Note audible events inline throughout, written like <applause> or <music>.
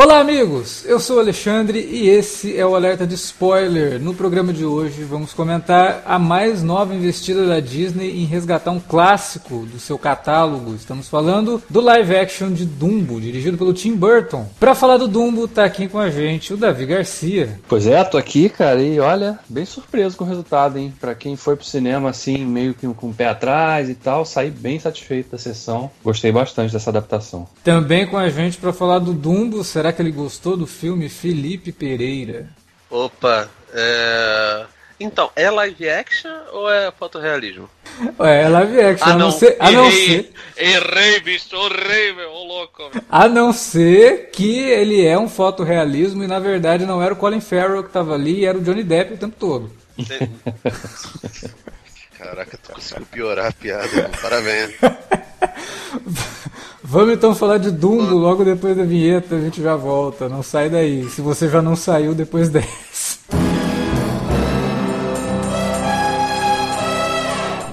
Olá, amigos! Eu sou o Alexandre e esse é o Alerta de Spoiler. No programa de hoje vamos comentar a mais nova investida da Disney em resgatar um clássico do seu catálogo. Estamos falando do live action de Dumbo, dirigido pelo Tim Burton. Para falar do Dumbo, tá aqui com a gente o Davi Garcia. Pois é, tô aqui, cara, e olha, bem surpreso com o resultado, hein? Pra quem foi pro cinema assim, meio que com o pé atrás e tal, saí bem satisfeito da sessão. Gostei bastante dessa adaptação. Também com a gente para falar do Dumbo, será Será que ele gostou do filme Felipe Pereira? Opa, é... Então, é live action ou é fotorrealismo? <laughs> É, é live action, ah, não. a não ser. A não ser... Errei, bicho, errei, meu, ô louco. A não ser que ele é um fotorrealismo e na verdade não era o Colin Farrell que tava ali, era o Johnny Depp o tempo todo. <laughs> Caraca, tu conseguiu piorar a piada, parabéns. <laughs> Vamos então falar de Dumbo logo depois da vinheta, a gente já volta. Não sai daí, se você já não saiu depois <laughs> dessa.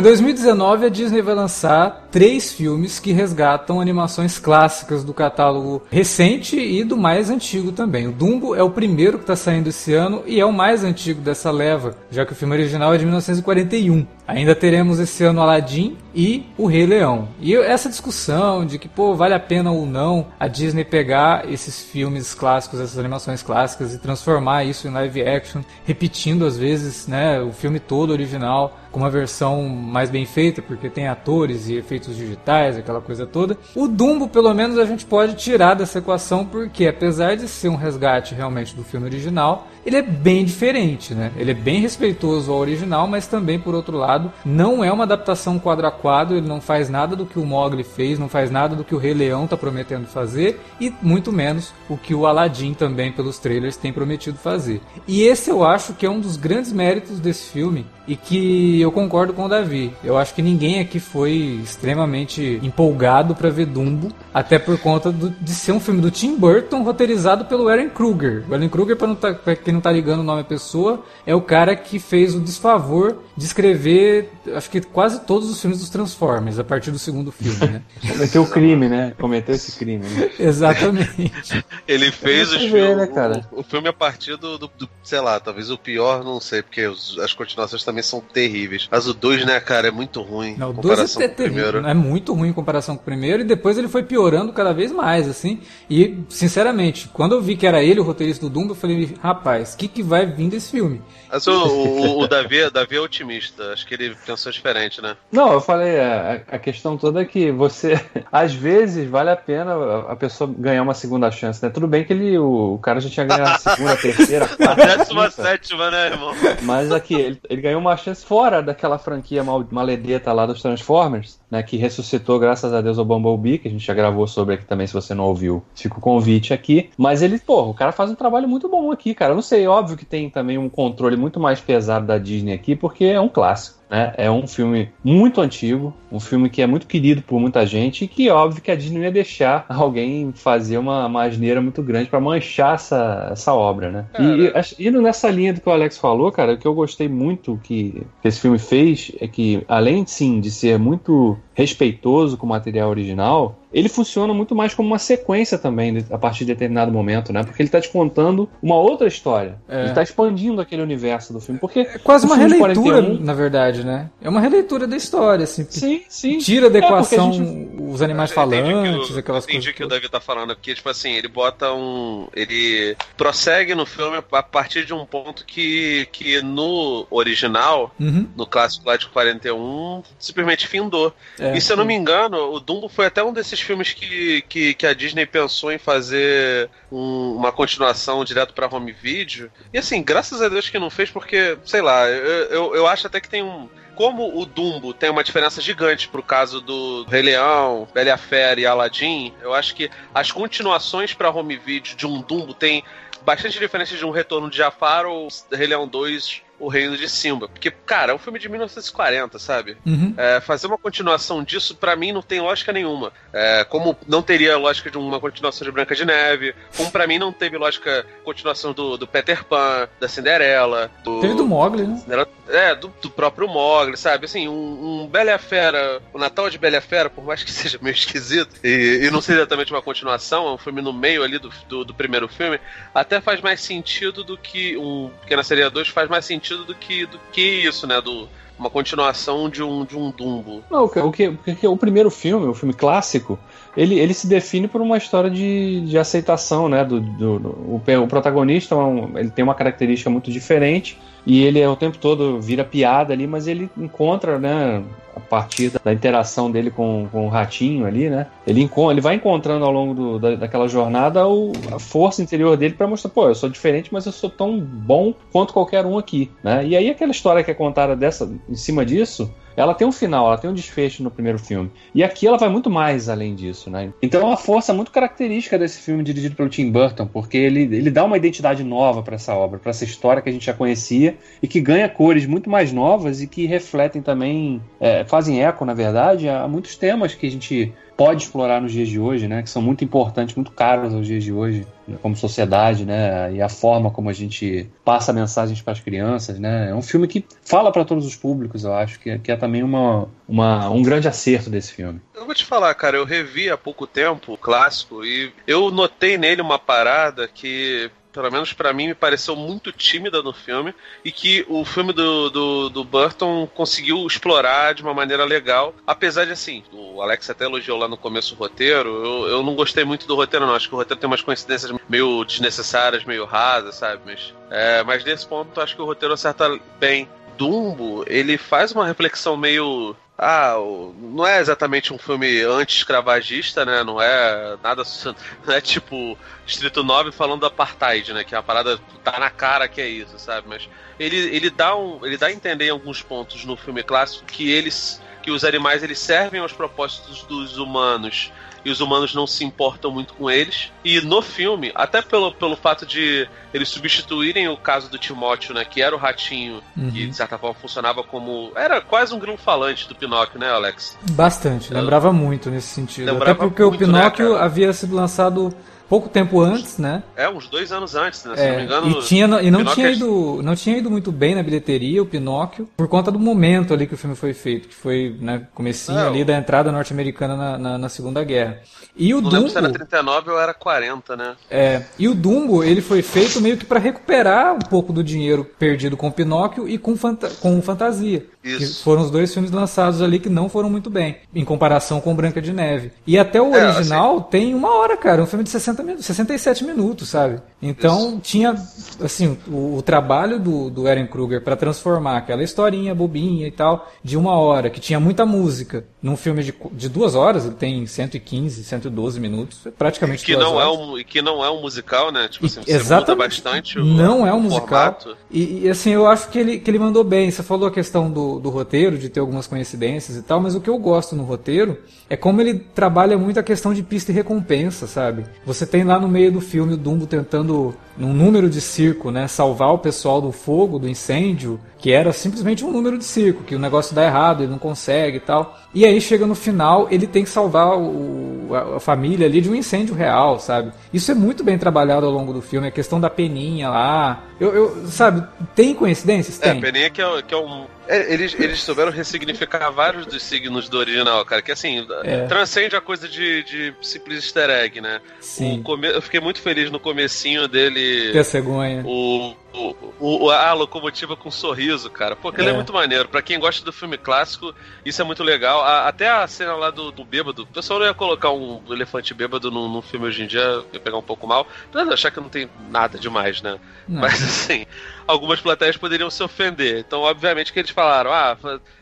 Em 2019 a Disney vai lançar três filmes que resgatam animações clássicas do catálogo recente e do mais antigo também. O Dumbo é o primeiro que está saindo esse ano e é o mais antigo dessa leva, já que o filme original é de 1941. Ainda teremos esse ano Aladdin e o Rei Leão. E essa discussão de que, pô, vale a pena ou não a Disney pegar esses filmes clássicos, essas animações clássicas e transformar isso em live action, repetindo às vezes, né, o filme todo original com uma versão mais bem feita, porque tem atores e efeitos digitais, aquela coisa toda. O Dumbo, pelo menos, a gente pode tirar dessa equação, porque apesar de ser um resgate realmente do filme original, ele é bem diferente, né? Ele é bem respeitoso ao original, mas também, por outro lado, não é uma adaptação quadro a quadro, ele não faz nada do que o Mogli fez, não faz nada do que o Rei Leão está prometendo fazer, e muito menos o que o Aladdin também, pelos trailers, tem prometido fazer. E esse eu acho que é um dos grandes méritos desse filme, e que eu concordo com o Davi. Eu acho que ninguém aqui foi extremamente empolgado para ver Dumbo, até por conta do, de ser um filme do Tim Burton roteirizado pelo Aaron Kruger. O Aaron Kruger, para tá, quem não tá ligando o nome à pessoa, é o cara que fez o desfavor de escrever, acho que quase todos os filmes dos Transformers, a partir do segundo filme, né? <laughs> Cometeu o crime, né? Cometeu esse crime. Né? <laughs> Exatamente. Ele fez os filmes, né, cara? O, o, filme a partir do, do, do, sei lá, talvez o pior, não sei, porque os, as continuações também são terríveis. Mas o 2, né, cara, é muito ruim. Não, o 2 é terrível, é muito ruim em comparação com o primeiro, e depois ele foi piorando cada vez mais, assim. E, sinceramente, quando eu vi que era ele o roteirista do Dumbo, eu falei, rapaz, o que, que vai vir desse filme? Mas o, o, o Davi, Davi é otimista, acho que ele pensou diferente, né? Não, eu falei, a, a questão toda é que você, <laughs> às vezes, vale a pena a pessoa ganhar uma segunda chance, né? Tudo bem que ele, o, o cara já tinha ganhado a segunda, <laughs> terceira, quarta. Décima sétima, né, irmão? Mas aqui, ele, ele ganhou uma chance fora daquela franquia mal, maledeta lá dos Transformers, né? Que ressuscitou, graças a Deus, o Bumblebee, que a gente já gravou sobre aqui também, se você não ouviu, fica o convite aqui. Mas ele, pô, o cara faz um trabalho muito bom aqui, cara. Eu não sei, óbvio que tem também um controle muito mais pesado da Disney aqui, porque é um clássico. Né? É um filme muito antigo, um filme que é muito querido por muita gente e que óbvio que a Disney não ia deixar <laughs> alguém fazer uma, uma asneira muito grande para manchar essa, essa obra, né? E, e indo nessa linha do que o Alex falou, cara, o que eu gostei muito que, que esse filme fez é que, além sim de ser muito respeitoso com o material original, ele funciona muito mais como uma sequência também, a partir de determinado momento, né? Porque ele está te contando uma outra história. É. Ele está expandindo aquele universo do filme. Porque é quase uma releitura, 41... na verdade, né? É uma releitura da história, assim. Sim, sim. Tira da é, equação gente... os animais falantes, aquelas entendi coisas. Entendi o que o Davi tá falando, porque, tipo assim, ele bota um. Ele prossegue no filme a partir de um ponto que, que no original, uhum. no clássico lá de 41, simplesmente findou. É, e se eu não me engano, o Dumbo foi até um desses filmes que, que, que a Disney pensou em fazer um, uma continuação direto para home video. E assim, graças a Deus que não fez, porque, sei lá, eu, eu, eu acho até que tem um como o Dumbo tem uma diferença gigante pro caso do Rei Leão, Bela Fera e Aladdin, eu acho que as continuações para home video de um Dumbo tem bastante diferença de um Retorno de Jafar ou Rei Leão 2 o Reino de Simba. Porque, cara, é um filme de 1940, sabe? Uhum. É, fazer uma continuação disso, para mim, não tem lógica nenhuma. É, como não teria lógica de uma continuação de Branca de Neve, como para mim não teve lógica continuação do, do Peter Pan, da Cinderela. Do, teve do Mogli, né? É, do, do próprio Mogli, sabe? Assim, um, um Bela Fera, o Natal de Bela Fera, por mais que <laughs> seja meio esquisito, e, e não seja exatamente uma continuação, é um filme no meio ali do, do, do primeiro filme, até faz mais sentido do que um Pequena Seria 2 faz mais sentido sentido do que, do que isso, né? Do, uma continuação de um, de um Dumbo. Não, o que, o que o primeiro filme, o filme clássico, ele, ele se define por uma história de, de aceitação, né? Do, do, do o, o, protagonista é ele tem uma característica muito diferente e ele é o tempo todo vira piada ali, mas ele encontra, né? A partir da interação dele com, com o ratinho ali, né? Ele, ele vai encontrando ao longo do, da, daquela jornada o, a força interior dele para mostrar, pô, eu sou diferente, mas eu sou tão bom quanto qualquer um aqui, né? E aí aquela história que é contada dessa, em cima disso, ela tem um final, ela tem um desfecho no primeiro filme. E aqui ela vai muito mais além disso, né? Então é uma força muito característica desse filme dirigido pelo Tim Burton, porque ele, ele dá uma identidade nova para essa obra, para essa história que a gente já conhecia e que ganha cores muito mais novas e que refletem também, é, fazem eco, na verdade, a muitos temas que a gente pode explorar nos dias de hoje, né, que são muito importantes, muito caros aos dias de hoje, como sociedade, né, e a forma como a gente passa mensagens para as crianças, né, é um filme que fala para todos os públicos, eu acho, que, que é também uma, uma, um grande acerto desse filme. Eu vou te falar, cara, eu revi há pouco tempo o clássico e eu notei nele uma parada que pelo menos para mim, me pareceu muito tímida no filme e que o filme do, do, do, Burton conseguiu explorar de uma maneira legal. Apesar de, assim, o Alex até elogiou lá no começo o roteiro, eu, eu não gostei muito do roteiro, não. Acho que o roteiro tem umas coincidências meio desnecessárias, meio rasas, sabe? Mas, é, mas nesse ponto, acho que o roteiro acerta bem. Dumbo, ele faz uma reflexão meio ah, não é exatamente um filme anti-escravagista, né? Não é nada. <laughs> Não é tipo Distrito 9 falando da apartheid, né? Que é uma parada tá na cara que é isso, sabe? Mas ele, ele dá um. Ele dá a entender em alguns pontos no filme clássico que eles. que os animais eles servem aos propósitos dos humanos e os humanos não se importam muito com eles. E no filme, até pelo, pelo fato de eles substituírem o caso do Timóteo, né, que era o ratinho, uhum. que de certa forma funcionava como. Era quase um grilo falante do Pinóquio, né, Alex? Bastante, lembrava muito nesse sentido. Até porque muito, o né, Pinóquio né, havia sido lançado pouco tempo antes, né? É, uns dois anos antes, né? Se é, não me engano. E, tinha, e não, tinha é ido, não tinha ido muito bem na bilheteria, o Pinóquio, por conta do momento ali que o filme foi feito, que foi, né, comecinho é, ali da entrada norte-americana na, na, na, Segunda Guerra. E o não Dumbo... se era 39 ou era 40, né? É, e o Dumbo, ele foi feito meio que para recuperar um pouco do dinheiro perdido com o Pinóquio e com, fanta com Fantasia. Isso. Que foram os dois filmes lançados ali que não foram muito bem, em comparação com Branca de Neve. E até o é, original assim... tem uma hora, cara, um filme de 60 minutos, 67 minutos, sabe? Então Isso. tinha, assim, o, o, trabalho do, do Eren Kruger para transformar aquela historinha bobinha e tal, de uma hora, que tinha muita música, num filme de, de duas horas, ele tem 115, 112 minutos, praticamente que não horas. É um, e que não é um musical, né? Tipo assim, e, exatamente, bastante o, Não é um musical. E, e, assim, eu acho que ele, que ele mandou bem. Você falou a questão do do, do roteiro, de ter algumas coincidências e tal, mas o que eu gosto no roteiro é como ele trabalha muito a questão de pista e recompensa, sabe? Você tem lá no meio do filme o Dumbo tentando, num número de circo, né, salvar o pessoal do fogo, do incêndio, que era simplesmente um número de circo, que o negócio dá errado, ele não consegue e tal. E aí chega no final, ele tem que salvar o, a, a, família ali de um incêndio real, sabe? Isso é muito bem trabalhado ao longo do filme, a questão da peninha lá. Eu, eu sabe, tem coincidências? É, tem. peninha que é, que é um é, eles, eles souberam ressignificar vários dos signos do original, cara. Que assim, é. transcende a coisa de, de simples easter egg, né? Sim. Come... Eu fiquei muito feliz no comecinho dele. Ter a cegonha. O, o, o, a locomotiva com um sorriso, cara. Pô, aquilo é. é. muito maneiro. Pra quem gosta do filme clássico, isso é muito legal. A, até a cena lá do, do bêbado. O pessoal não ia colocar um elefante bêbado num, num filme hoje em dia, ia pegar um pouco mal. Apesar de achar que não tem nada demais, né? Não. Mas <laughs> assim, algumas plateias poderiam se ofender. Então, obviamente, que eles falaram, ah,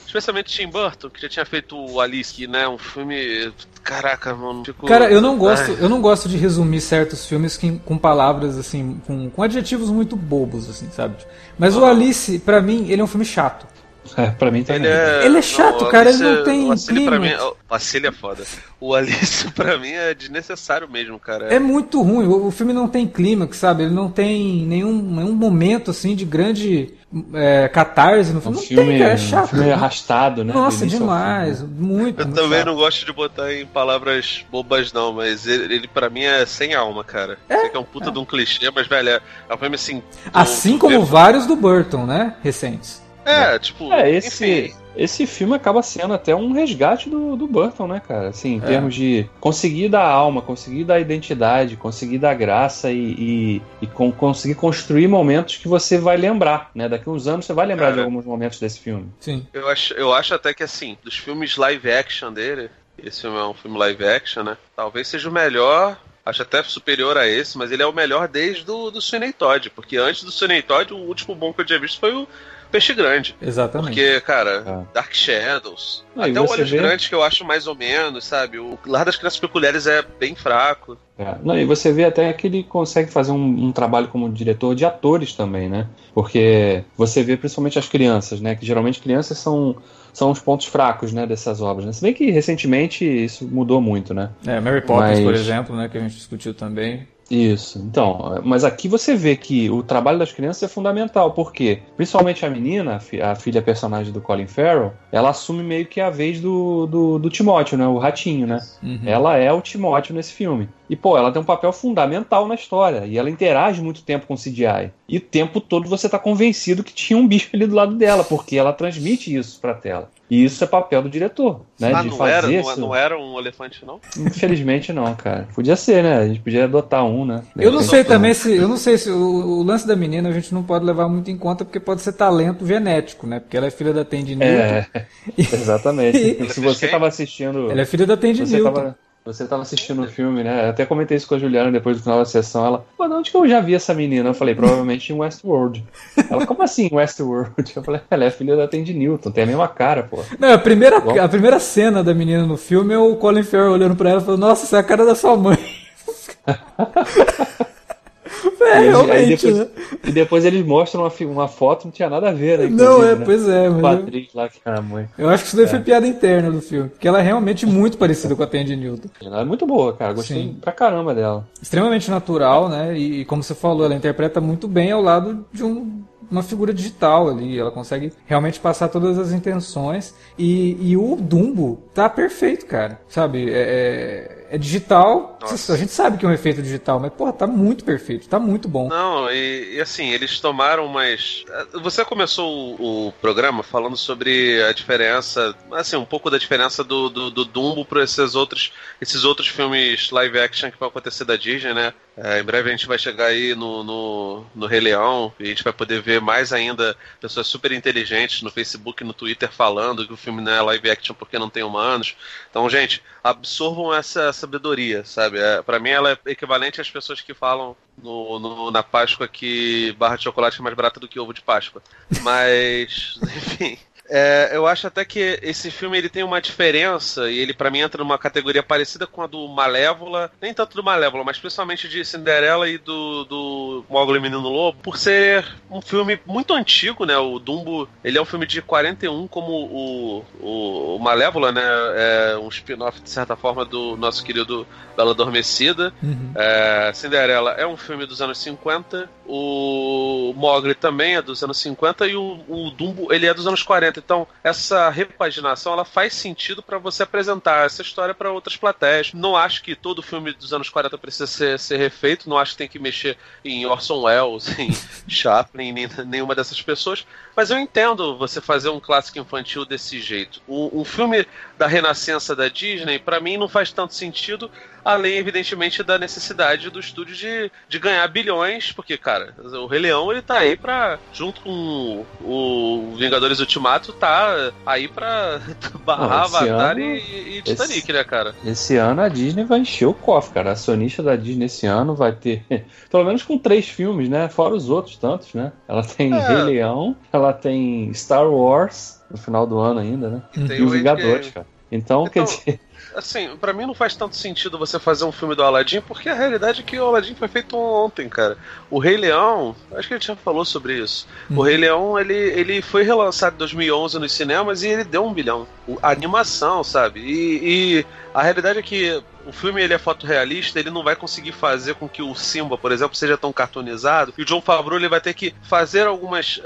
especialmente Tim Burton, que já tinha feito o Alice, né? Um filme. Caraca, mano. Ficou... Cara, eu não gosto, eu não gosto de resumir certos filmes que, com palavras assim, com, com adjetivos muito bobos, assim, sabe? Mas o Alice, para mim, ele é um filme chato. É, pra mim também. Ele é, ele é chato, não, cara, ele não tem o clima. Pra mim, o Alice é foda. O Alice, <laughs> pra mim, é desnecessário mesmo, cara. É muito ruim, o, o filme não tem clímax, sabe? Ele não tem nenhum, nenhum momento, assim, de grande é, catarse no filme. Um não filme, tem, cara, é chato. Um filme arrastado, né? Nossa, demais, muito. Eu muito também chato. não gosto de botar em palavras bobas, não, mas ele, ele pra mim é sem alma, cara. É, Sei que é um puta é. de um clichê, mas, velho, é, é um filme assim... Assim como vários do Burton, né? Recentes. É, tipo. É, esse, esse filme acaba sendo até um resgate do, do Burton, né, cara? Assim, em é. termos de conseguir dar alma, conseguir dar identidade, conseguir dar graça e, e, e com, conseguir construir momentos que você vai lembrar, né? Daqui uns anos você vai lembrar cara, de alguns momentos desse filme. Sim. Eu acho, eu acho até que, assim, dos filmes live action dele, esse filme é um filme live action, né? Talvez seja o melhor acho até superior a esse, mas ele é o melhor desde do, do Sweeney Todd, porque antes do Sweeney Todd, o último bom que eu tinha visto foi o peixe grande. Exatamente. Porque, cara, é. Dark Shadows. Ah, até o Olhos vê... Grandes que eu acho mais ou menos, sabe? O Lar das Crianças Peculiares é bem fraco. É. Não, e você vê até que ele consegue fazer um, um, trabalho como diretor de atores também, né? Porque você vê principalmente as crianças, né? Que geralmente crianças são são os pontos fracos, né, dessas obras. Né? Se bem que recentemente isso mudou muito, né? É, Mary Poppins, Mas... por exemplo, né, que a gente discutiu também. Isso, então, mas aqui você vê que o trabalho das crianças é fundamental, porque principalmente a menina, a filha personagem do Colin Farrell, ela assume meio que a vez do, do, do Timóteo, né? O ratinho, né? Uhum. Ela é o Timóteo nesse filme. E, pô, ela tem um papel fundamental na história. E ela interage muito tempo com o CGI. E o tempo todo você tá convencido que tinha um bicho ali do lado dela, porque ela transmite isso pra tela. E isso é papel do diretor, né? Ah, de não, fazer era, isso... não era um elefante, não? Infelizmente não, cara. Podia ser, né? A gente podia adotar um, né? Eu não sei também se. Eu não sei se o, o, lance da menina a gente não pode levar muito em conta, porque pode ser talento genético, né? Porque ela é filha da Tandy Newton. É, <laughs> exatamente. <laughs> E, se você estava assistindo. Ela é filha da Tandy Newton. Tava... Você estava assistindo o filme, né? Até comentei isso com a Juliana depois do final da sessão. Ela, pô, de onde que eu já vi essa menina? Eu falei, provavelmente em Westworld. Ela, como assim Westworld? Eu falei, ela é filha da Tandy Newton, tem a mesma cara, pô. Não, a primeira, a primeira cena da menina no filme é o Colin Farrell olhando pra ela e falando, nossa, essa é a cara da sua mãe. <laughs> É, e, realmente, depois, né? E depois eles mostram uma, uma foto, não tinha nada a ver, né? Não, é, né? pois é. Mas Patrick lá que era a mãe. Eu acho que isso daí é. foi piada interna do filme. Porque ela é realmente muito parecida com a Tandy Newton. Ela é muito boa, cara. Gostei Sim. pra caramba dela. Extremamente natural, né? E, e como você falou, ela interpreta muito bem ao lado de um uma figura digital ali. Ela consegue realmente passar todas as intenções. E, e o Dumbo tá perfeito, cara. Sabe? É, é é digital. Nossa. A gente sabe que é um efeito digital, mas, porra, tá muito perfeito, tá muito bom. Não, e, e assim, eles tomaram mais. Você começou o, o, programa falando sobre a diferença, assim, um pouco da diferença do, do, do Dumbo para esses outros, esses outros filmes live action que vão acontecer da Disney, né? É, em breve a gente vai chegar aí no, no, no Rei Leão e a gente vai poder ver mais ainda pessoas super inteligentes no Facebook e no Twitter falando que o filme não é live action porque não tem humanos. Então, gente, absorvam essa sabedoria, sabe? É, para mim ela é equivalente às pessoas que falam no, no, na Páscoa que barra de chocolate é mais barata do que ovo de Páscoa. Mas, <laughs> enfim. É, eu acho até que esse filme ele tem uma diferença e ele para mim entra numa categoria parecida com a do Malévola, nem tanto do Malévola, mas principalmente de Cinderela e do, do Mogli Menino Lobo, por ser um filme muito antigo, né? O Dumbo, ele é um filme de 41 como o, o, o Malévola, né? É um spin-off de certa forma do nosso querido Bela Adormecida. Uhum. É, Cinderela é um filme dos anos 50, o Mogli também é dos anos 50 e o, o Dumbo ele é dos anos 40. Então, essa repaginação ela faz sentido para você apresentar essa história para outras plateias. Não acho que todo filme dos anos 40 precisa ser, ser refeito, não acho que tem que mexer em Orson Welles, <laughs> em Chaplin, nem, nenhuma dessas pessoas, mas eu entendo você fazer um clássico infantil desse jeito. Um, um filme da renascença da Disney, para mim, não faz tanto sentido além, evidentemente, da necessidade do estúdio de, de ganhar bilhões, porque, cara, o Rei Leão, ele tá aí pra, junto com o Vingadores Ultimato, tá aí pra <laughs> barrar Avatar ano, e, e Titanic, esse, né, cara? Esse ano a Disney vai encher o cofre, cara. A sonista da Disney esse ano vai ter, <laughs> pelo menos com três filmes, né? Fora os outros tantos, né? Ela tem é. Rei Leão, ela tem Star Wars no final do ano ainda, né? E, e os Vingadores, cara. Então, então, quer dizer, assim, para mim não faz tanto sentido você fazer um filme do Aladdin, porque a realidade é que o Aladdin foi feito ontem, cara. O Rei Leão, acho que a gente já falou sobre isso. Hum. O Rei Leão, ele, ele foi relançado em 2011 nos cinemas e ele deu um bilhão. A animação, sabe? E, e a realidade é que o filme ele é fotorrealista, ele não vai conseguir fazer com que o Simba, por exemplo, seja tão cartoonizado. E o John Favreau ele vai ter que fazer algumas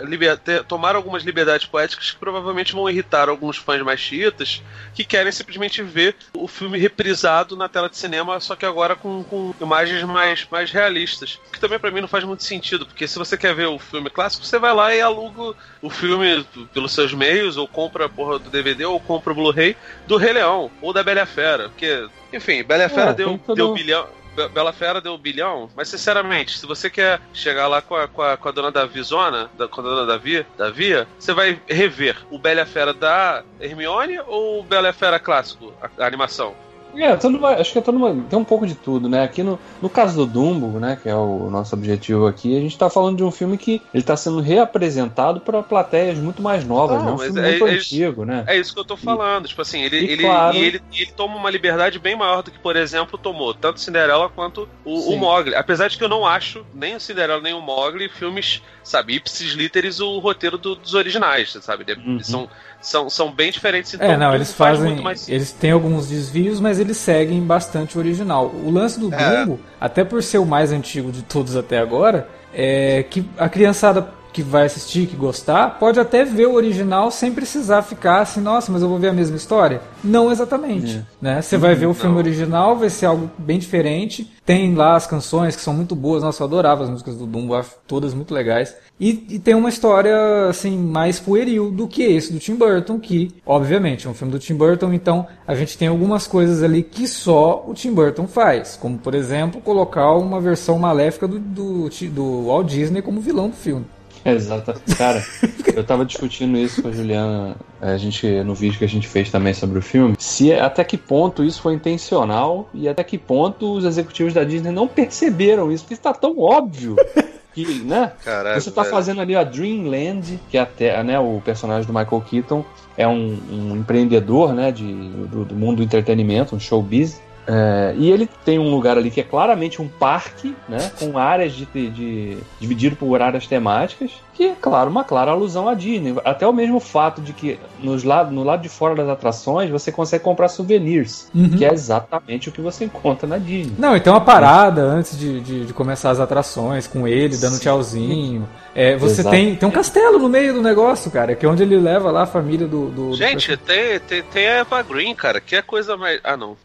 tomar algumas liberdades poéticas que provavelmente vão irritar alguns fãs mais chiitas que querem simplesmente ver o filme reprisado na tela de cinema, só que agora com, com imagens mais, mais realistas. Que também para mim não faz muito sentido, porque se você quer ver o filme clássico, você vai lá e aluga o filme pelos seus meios, ou compra a porra do DVD, ou compra o Blu-ray do Rei Leão, ou da Bela Fera, porque enfim, Bela Fera é, deu, todo... deu bilhão. Bela Fera deu um bilhão, mas sinceramente, se você quer chegar lá com a, com a, com a dona Davi Zona, da, com a dona Davi, Davia, você vai rever o Bela Fera da Hermione ou o Bela Fera clássico, a, a animação? É, acho que é todo uma, tem um pouco de tudo, né? Aqui no, no caso do Dumbo, né, que é o nosso objetivo aqui, a gente tá falando de um filme que ele tá sendo reapresentado para plateias muito mais novas, Não, né? Um filme é, muito é antigo, né? É isso que eu tô falando, e, tipo assim, ele ele, claro, ele, ele, toma uma liberdade bem maior do que, por exemplo, tomou tanto Cinderela quanto o, o Mogli. Apesar de que eu não acho nem o Cinderela nem o Mogli filmes, sabe, ipsis literis o roteiro do, dos originais, sabe? Uhum. São são, são bem diferentes. Então, é, não, eles fazem. Mais... Eles têm alguns desvios, mas eles seguem bastante o original. O lance do é. Dumbo, até por ser o mais antigo de todos até agora, é que a criançada que vai assistir, que gostar, pode até ver o original sem precisar ficar assim, nossa, mas eu vou ver a mesma história. Não exatamente. É. Né? Você vai ver o filme original, vai ser algo bem diferente. Tem lá as canções que são muito boas. Nossa, eu adorava as músicas do Dumbo, todas muito legais. E, e, tem uma história assim mais pueril do que esse do Tim Burton, que obviamente é um filme do Tim Burton, então a gente tem algumas coisas ali que só o Tim Burton faz, como por exemplo colocar uma versão maléfica do, do, do Walt Disney como vilão do filme. Exato. Cara, <laughs> eu tava discutindo isso com a Juliana, a gente, no vídeo que a gente fez também sobre o filme, se até que ponto isso foi intencional e até que ponto os executivos da Disney não perceberam isso, porque está tão óbvio. <laughs> Que, né? Caralho, Você tá velho. fazendo ali a Dreamland, que é até, né, o personagem do Michael Keaton é um, um empreendedor, né, de, do, do mundo do entretenimento, um showbiz. É, e ele tem um lugar ali que é claramente um parque, né? Com áreas de, de, de dividido por áreas temáticas que é, claro, uma clara alusão à Disney. Até o mesmo fato de que nos lado, no lado de fora das atrações você consegue comprar souvenirs, uhum. que é exatamente o que você encontra na Disney. Não, então uma parada antes de, de, de, começar as atrações, com ele dando Sim. tchauzinho. É, você tem, tem um castelo no meio do negócio, cara, que é onde ele leva lá a família do. do Gente, do... tem, tem, tem a Eva Green, cara, que é coisa mais. Ah, não.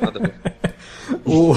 Nada a ver. <laughs> O,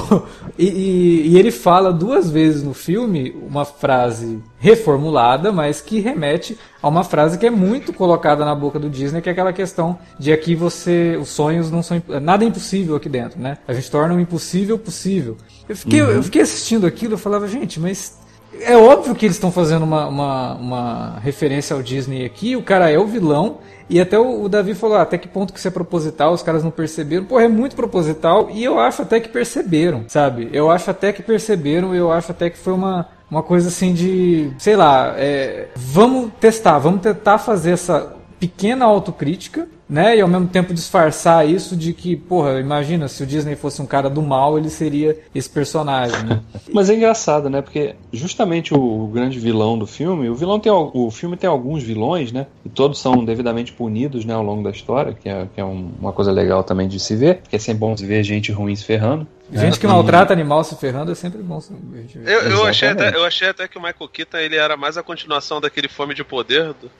e, e, ele fala duas vezes no filme uma frase reformulada, mas que remete a uma frase que é muito colocada na boca do Disney, que é aquela questão de aqui você. Os sonhos não são. Nada é impossível aqui dentro, né? A gente torna o impossível possível. Eu fiquei, uhum. eu fiquei assistindo aquilo e falava, gente, mas é óbvio que eles estão fazendo uma, uma, uma, referência ao Disney aqui, o cara é o vilão, e até o, o Davi falou, ah, até que ponto que isso é proposital, os caras não perceberam. Pô, é muito proposital, e eu acho até que perceberam, sabe? Eu acho até que perceberam, eu acho até que foi uma, uma coisa assim de, sei lá, é, vamos testar, vamos tentar fazer essa pequena autocrítica, né? E ao mesmo tempo disfarçar isso de que, porra, imagina se o Disney fosse um cara do mal, ele seria esse personagem, né? <laughs> Mas é engraçado, né? Porque justamente o, o grande vilão do filme, o vilão tem o filme tem alguns vilões, né? E todos são devidamente punidos, né, ao longo da história, que é, que é um, uma coisa legal também de se ver, porque é sempre bom se ver gente ruim se ferrando. Gente que maltrata animal se ferrando é sempre bom. Eu, eu, achei até, eu achei até que o Michael Keaton ele era mais a continuação daquele Fome de Poder do,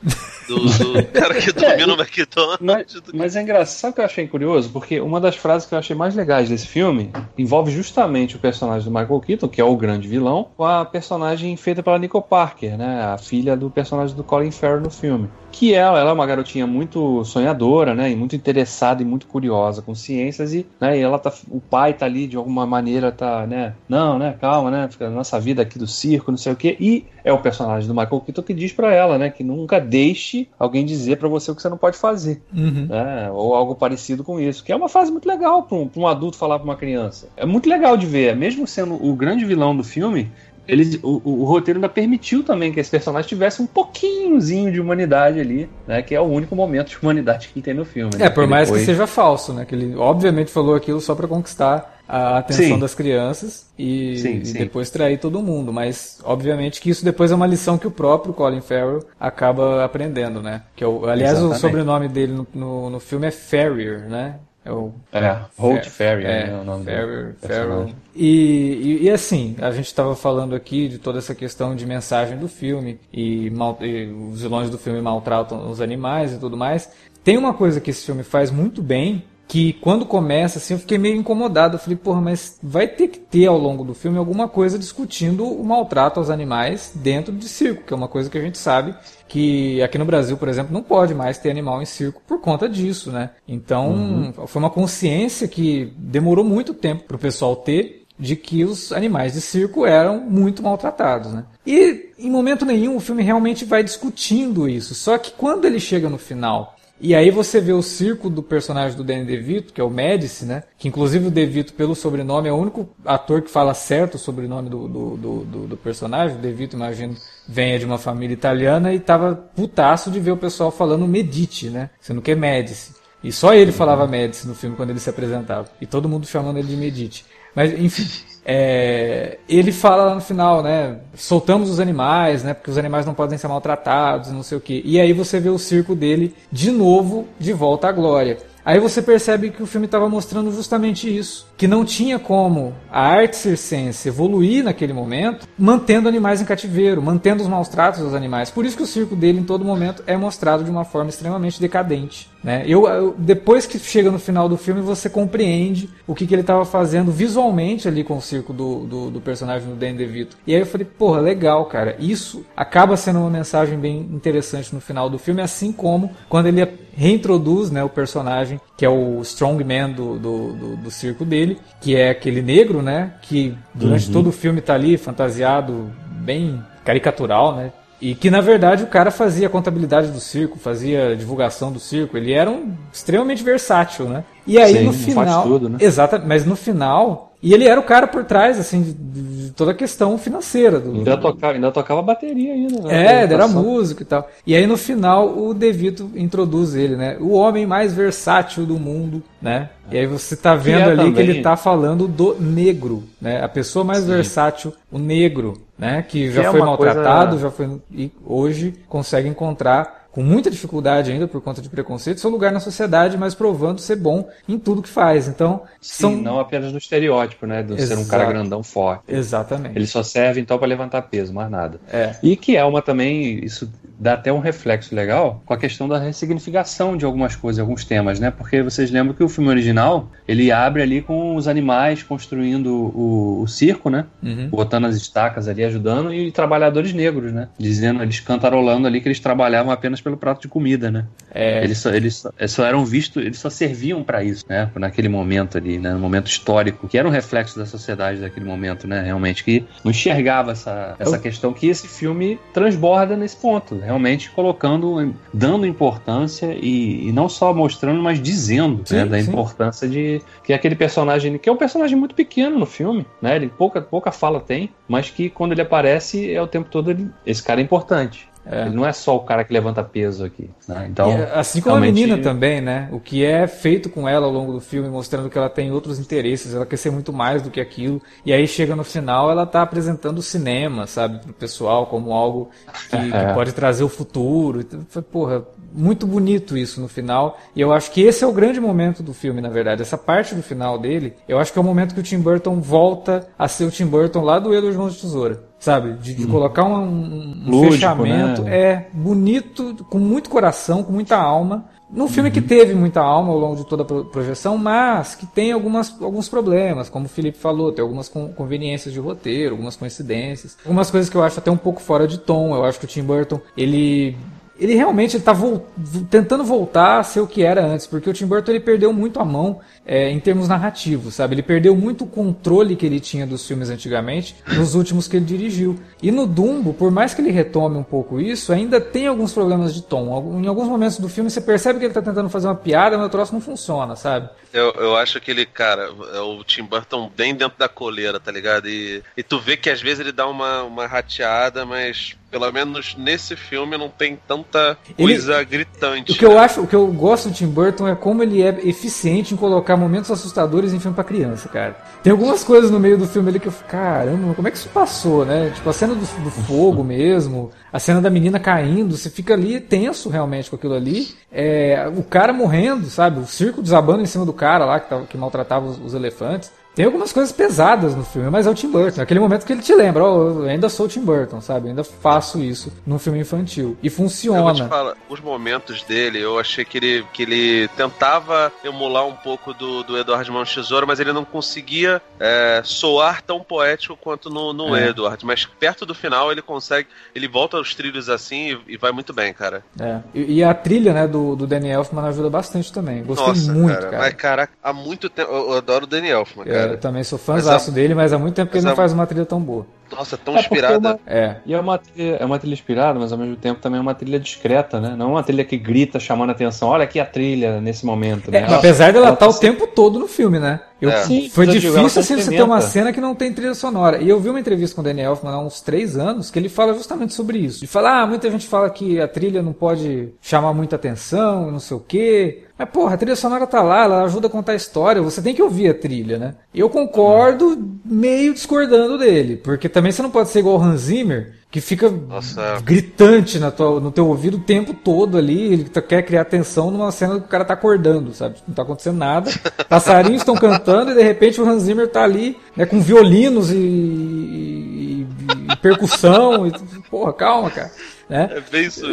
do, do <laughs> cara que domina o McDonald's. Mas, mas é engraçado, sabe o que eu achei curioso? Porque uma das frases que eu achei mais legais desse filme envolve justamente o personagem do Michael Keaton, que é o grande vilão, com a personagem feita pela Nico Parker, né? A filha do personagem do Colin Farrell no filme que ela, ela é uma garotinha muito sonhadora, né, e muito interessada e muito curiosa com ciências e, né, e ela tá, o pai tá ali de alguma maneira tá, né, não, né, calma, né, fica a nossa vida aqui do circo, não sei o quê, e é o personagem do Michael Keaton que diz para ela, né, que nunca deixe alguém dizer para você o que você não pode fazer, uhum. né, ou algo parecido com isso, que é uma frase muito legal para um, um adulto falar para uma criança. É muito legal de ver, mesmo sendo o grande vilão do filme, ele, o, o, roteiro ainda permitiu também que esse personagem tivesse um pouquinhozinho de humanidade ali, né? Que é o único momento de humanidade que tem no filme. Né? É, por mais que seja falso, né? Que ele obviamente falou aquilo só para conquistar a atenção sim. das crianças e, sim, e sim. depois trair todo mundo. Mas, obviamente, que isso depois é uma lição que o próprio Colin Farrell acaba aprendendo, né? Que é o, aliás, Exatamente. o sobrenome dele no, no, no filme é Ferrier, né? É o é, Holt Ferrier, é, né, o nome Ferrier, Ferrier. E, e, e, assim, a gente estava falando aqui de toda essa questão de mensagem do filme e, mal, e os vilões do filme maltratam os animais e tudo mais. Tem uma coisa que esse filme faz muito bem, que quando começa, assim, eu fiquei meio incomodado. Eu falei, porra, mas vai ter que ter ao longo do filme alguma coisa discutindo o maltrato aos animais dentro de circo, que é uma coisa que a gente sabe que aqui no Brasil, por exemplo, não pode mais ter animal em circo por conta disso, né? Então, uhum. foi uma consciência que demorou muito tempo para o pessoal ter de que os animais de circo eram muito maltratados, né? E em momento nenhum o filme realmente vai discutindo isso. Só que quando ele chega no final e aí você vê o circo do personagem do Danny DeVito, que é o Médici, né? Que inclusive o DeVito, pelo sobrenome, é o único ator que fala certo o sobrenome do, do, do, do, personagem. O DeVito, imagino, venha de uma família italiana e tava putaço de ver o pessoal falando Medici, né? Sendo que é Médici. E só ele falava Médici no filme quando ele se apresentava. E todo mundo chamando ele de Medici. Mas, enfim, é, ele fala lá no final, né? Soltamos os animais, né? Porque os animais não podem ser maltratados, não sei o que. E aí você vê o circo dele de novo de volta à glória. Aí você percebe que o filme estava mostrando justamente isso, que não tinha como a arte circense evoluir naquele momento, mantendo animais em cativeiro, mantendo os maus tratos dos animais. Por isso que o circo dele em todo momento é mostrado de uma forma extremamente decadente. Né? Eu, eu depois que chega no final do filme, você compreende o que, que ele estava fazendo visualmente ali com o circo do, do, do personagem do Dan DeVito. E aí eu falei, porra, legal, cara. Isso acaba sendo uma mensagem bem interessante no final do filme, assim como quando ele reintroduz né, o personagem que é o strongman do, do, do, do, circo dele, que é aquele negro, né, que durante uhum. todo o filme tá ali fantasiado bem caricatural, né, e que na verdade o cara fazia a contabilidade do circo, fazia divulgação do circo, ele era um extremamente versátil, né? E aí Sim, no final, tudo, né? exato, mas no final e ele era o cara por trás, assim, de, toda a questão financeira. Do, ainda, tocava, ainda tocava bateria ainda, né? É, era músico e tal. E aí no final o Devito introduz ele, né? O homem mais versátil do mundo, né? E aí você tá vendo que é ali também... que ele tá falando do negro, né? A pessoa mais Sim. versátil, o negro, né? Que já que é foi é maltratado, coisa... já foi e hoje consegue encontrar com muita dificuldade ainda por conta de preconceito, seu lugar na sociedade, mas provando ser bom em tudo que faz. Então, Sim, são... não apenas no estereótipo, né, de Exato. ser um cara grandão forte. Exatamente. Ele só serve então para levantar peso, mais nada. É. E que é uma também isso dá até um reflexo legal com a questão da ressignificação de algumas coisas, alguns temas, né? Porque vocês lembram que o filme original ele abre ali com os animais construindo o, o circo, né? Uhum. Botando as estacas ali, ajudando, e trabalhadores negros, né? Dizendo, eles cantarolando ali que eles trabalhavam apenas pelo prato de comida, né? É. Eles, só, eles, só, eles só eram vistos, eles só serviam para isso, né? Naquele momento ali, né? No momento histórico, que era um reflexo da sociedade daquele momento, né? Realmente, que não enxergava essa, essa Eu... questão que esse filme transborda nesse ponto, né? Realmente colocando, dando importância e, e não só mostrando, mas dizendo sim, né, da sim. importância de que aquele personagem, que é um personagem muito pequeno no filme, né? Ele pouca, pouca fala tem, mas que quando ele aparece é o tempo todo ele, esse cara é importante. É. Ele não é só o cara que levanta peso aqui. Né? Então, e, assim como realmente... a menina também, né? O que é feito com ela ao longo do filme, mostrando que ela tem outros interesses, ela quer ser muito mais do que aquilo. E aí chega no final, ela tá apresentando o cinema, sabe, pro pessoal como algo que, é. que pode trazer o futuro. Então, foi, porra, muito bonito isso no final. E eu acho que esse é o grande momento do filme, na verdade. Essa parte do final dele, eu acho que é o momento que o Tim Burton volta a ser o Tim Burton lá do Edward Mãos de Tesoura sabe? De, de hum. colocar um, um Lúdico, fechamento. Né? É bonito, com muito coração, com muita alma. Num filme uhum. que teve muita alma ao longo de toda a projeção, mas que tem algumas, alguns problemas, como o Felipe falou, tem algumas conveniências de roteiro, algumas coincidências, algumas coisas que eu acho até um pouco fora de tom. Eu acho que o Tim Burton, ele ele realmente está vo tentando voltar a ser o que era antes, porque o Tim Burton ele perdeu muito a mão é, em termos narrativos, sabe? Ele perdeu muito o controle que ele tinha dos filmes antigamente nos últimos que ele dirigiu. E no Dumbo, por mais que ele retome um pouco isso, ainda tem alguns problemas de tom. Em alguns momentos do filme você percebe que ele está tentando fazer uma piada, mas o troço não funciona, sabe? Eu, eu acho que ele, cara, é o Tim Burton bem dentro da coleira, tá ligado? E, e tu vê que às vezes ele dá uma, uma rateada, mas pelo menos nesse filme não tem tanta coisa ele, gritante. O que né? eu acho, o que eu gosto do Tim Burton é como ele é eficiente em colocar momentos assustadores em filme para criança, cara. Tem algumas coisas no meio do filme ali que eu fico, caramba, como é que isso passou, né? Tipo a cena do, do fogo mesmo, a cena da menina caindo, você fica ali tenso realmente com aquilo ali. É, o cara morrendo, sabe? O circo desabando em cima do cara lá que, tava, que maltratava os, os elefantes. Tem algumas coisas pesadas no filme, mas é o Tim Burton. Aquele momento que ele te lembra, oh, eu ainda sou o Tim Burton, sabe? Eu ainda faço isso num filme infantil. E funciona. Eu falar, os momentos dele, eu achei que ele, que ele tentava emular um pouco do, do Eduardo Mão Tesouro, mas ele não conseguia é, soar tão poético quanto no, no é. Edward. Mas perto do final ele consegue, ele volta aos trilhos assim e, e vai muito bem, cara. É. E, e, a trilha, né, do, do Danny Elfman ajuda bastante também. Gostei Nossa, muito, cara. cara. Mas, cara, há muito tempo. Eu, eu adoro o Danny Elfman, é, cara. Eu também sou fãzaço dele, mas há muito tempo que ele não faz uma trilha tão boa. Nossa, tão é inspirada. É, é. E é uma, trilha, é uma trilha inspirada, mas ao mesmo tempo também é uma trilha discreta, né? Não é uma trilha que grita chamando a atenção. Olha aqui a trilha nesse momento, né? É, apesar dela estar tá o tempo todo no filme, né? Eu, é. Sim, foi difícil assim você ter uma cena que não tem trilha sonora. E eu vi uma entrevista com o Daniel Elfman há uns três anos que ele fala justamente sobre isso. De falar, ah, muita gente fala que a trilha não pode chamar muita atenção, não sei o quê. Mas, porra, a trilha sonora tá lá, ela ajuda a contar a história, você tem que ouvir a trilha, né? Eu concordo, meio discordando dele, porque também você não pode ser igual o Hans Zimmer, que fica Nossa. gritante na tua, no teu ouvido o tempo todo ali, ele quer criar tensão numa cena que o cara tá acordando, sabe? Não tá acontecendo nada, <laughs> passarinhos estão cantando e de repente o Hans Zimmer tá ali, né, com violinos e, e, e percussão, e, porra, calma, cara. Né? É bem isso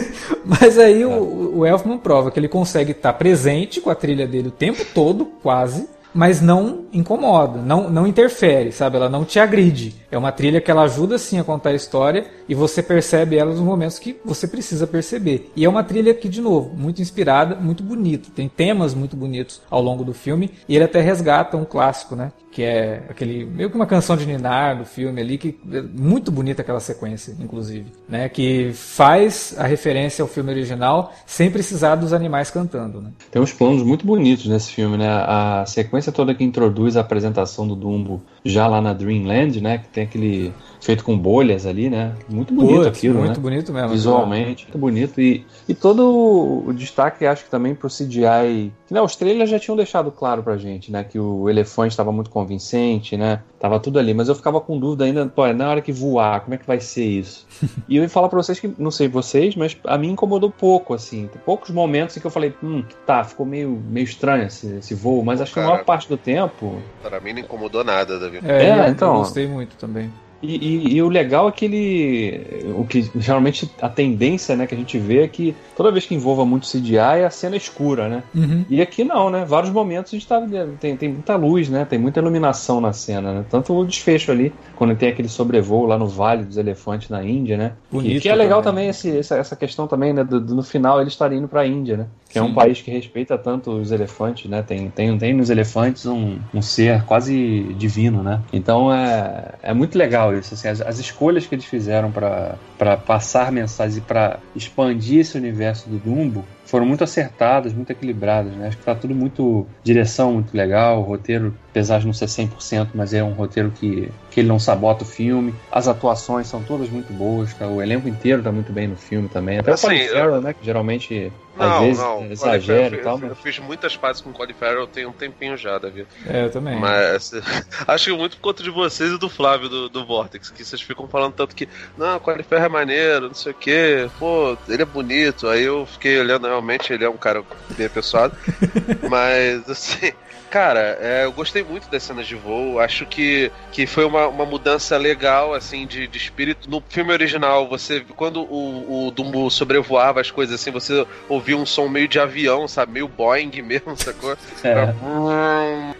<laughs> Mas aí o, o Elfman prova que ele consegue estar presente com a trilha dele o tempo todo, quase, mas não incomoda, não, não interfere, sabe? Ela não te agride. É uma trilha que ela ajuda sim a contar a história e você percebe ela nos momentos que você precisa perceber. E é uma trilha que, de novo, muito inspirada, muito bonita. Tem temas muito bonitos ao longo do filme e ele até resgata um clássico, né? Que é aquele meio que uma canção de Ninar do filme ali que é muito bonita aquela sequência, inclusive, né? Que faz a referência ao filme original sem precisar dos animais cantando, né? Tem uns planos muito bonitos nesse filme, né? A sequência toda que introduz a apresentação do Dumbo já lá na Dreamland, né? Que tem aquele feito com bolhas ali, né? Muito bonito Putz, aquilo, muito né? bonito mesmo. Visualmente, muito bonito. E, e todo o destaque, acho que também pro CGI. Que, né, os trailers já tinham deixado claro pra gente, né? Que o elefante estava muito convincente, né? Tava tudo ali. Mas eu ficava com dúvida ainda, pô, na hora que voar, como é que vai ser isso? <laughs> e eu ia falar pra vocês que, não sei vocês, mas a mim incomodou pouco, assim. Tem poucos momentos em que eu falei, hum, tá, ficou meio, meio estranho esse, esse voo, mas acho Cara, que a maior parte do tempo. Para mim não incomodou nada, Davi. É, é então. Eu gostei muito também. E, e, e, o legal é que ele. O que geralmente a tendência né, que a gente vê é que toda vez que envolva muito CGI é a cena escura, né? Uhum. E aqui não, né? Vários momentos a gente tá, tem, tem muita luz, né? Tem muita iluminação na cena, né? Tanto o desfecho ali, quando tem aquele sobrevoo lá no Vale dos Elefantes na Índia, né? Bonito que, que é legal também, também esse, essa, essa questão também, né? Do, do, no final eles estarem indo pra Índia, né? Que Sim. é um país que respeita tanto os elefantes, né? Tem, tem, tem nos elefantes um, um ser quase divino, né? Então é, é muito legal isso. Assim, as, as escolhas que eles fizeram para passar mensagens e para expandir esse universo do Dumbo foram muito acertadas, muito equilibradas, né? Acho que tá tudo muito. direção muito legal, roteiro, apesar de não ser 100%, mas é um roteiro que, que ele não sabota o filme. As atuações são todas muito boas, tá? o elenco inteiro tá muito bem no filme também. Até Assim, o Colin Farrell, né? Que geralmente Não, às vezes não. exagera eu, e tal, eu, mas eu fiz muitas pazes com o Colin Farrell tem um tempinho já, Davi. É, eu também. Mas <laughs> acho que muito por conta de vocês e do Flávio do, do Vortex, que vocês ficam falando tanto que, não, o Colin Farrell é maneiro, não sei o que, pô, ele é bonito. Aí eu fiquei olhando, realmente, ele é um cara bem apessoado. <laughs> Mas, assim, cara, é, eu gostei muito das cenas de voo. Acho que, que foi uma, uma mudança legal, assim, de, de espírito. No filme original, você, quando o, o Dumbo sobrevoava as coisas, assim, você ouvia um som meio de avião, sabe? Meio Boeing <laughs> mesmo, sacou? É.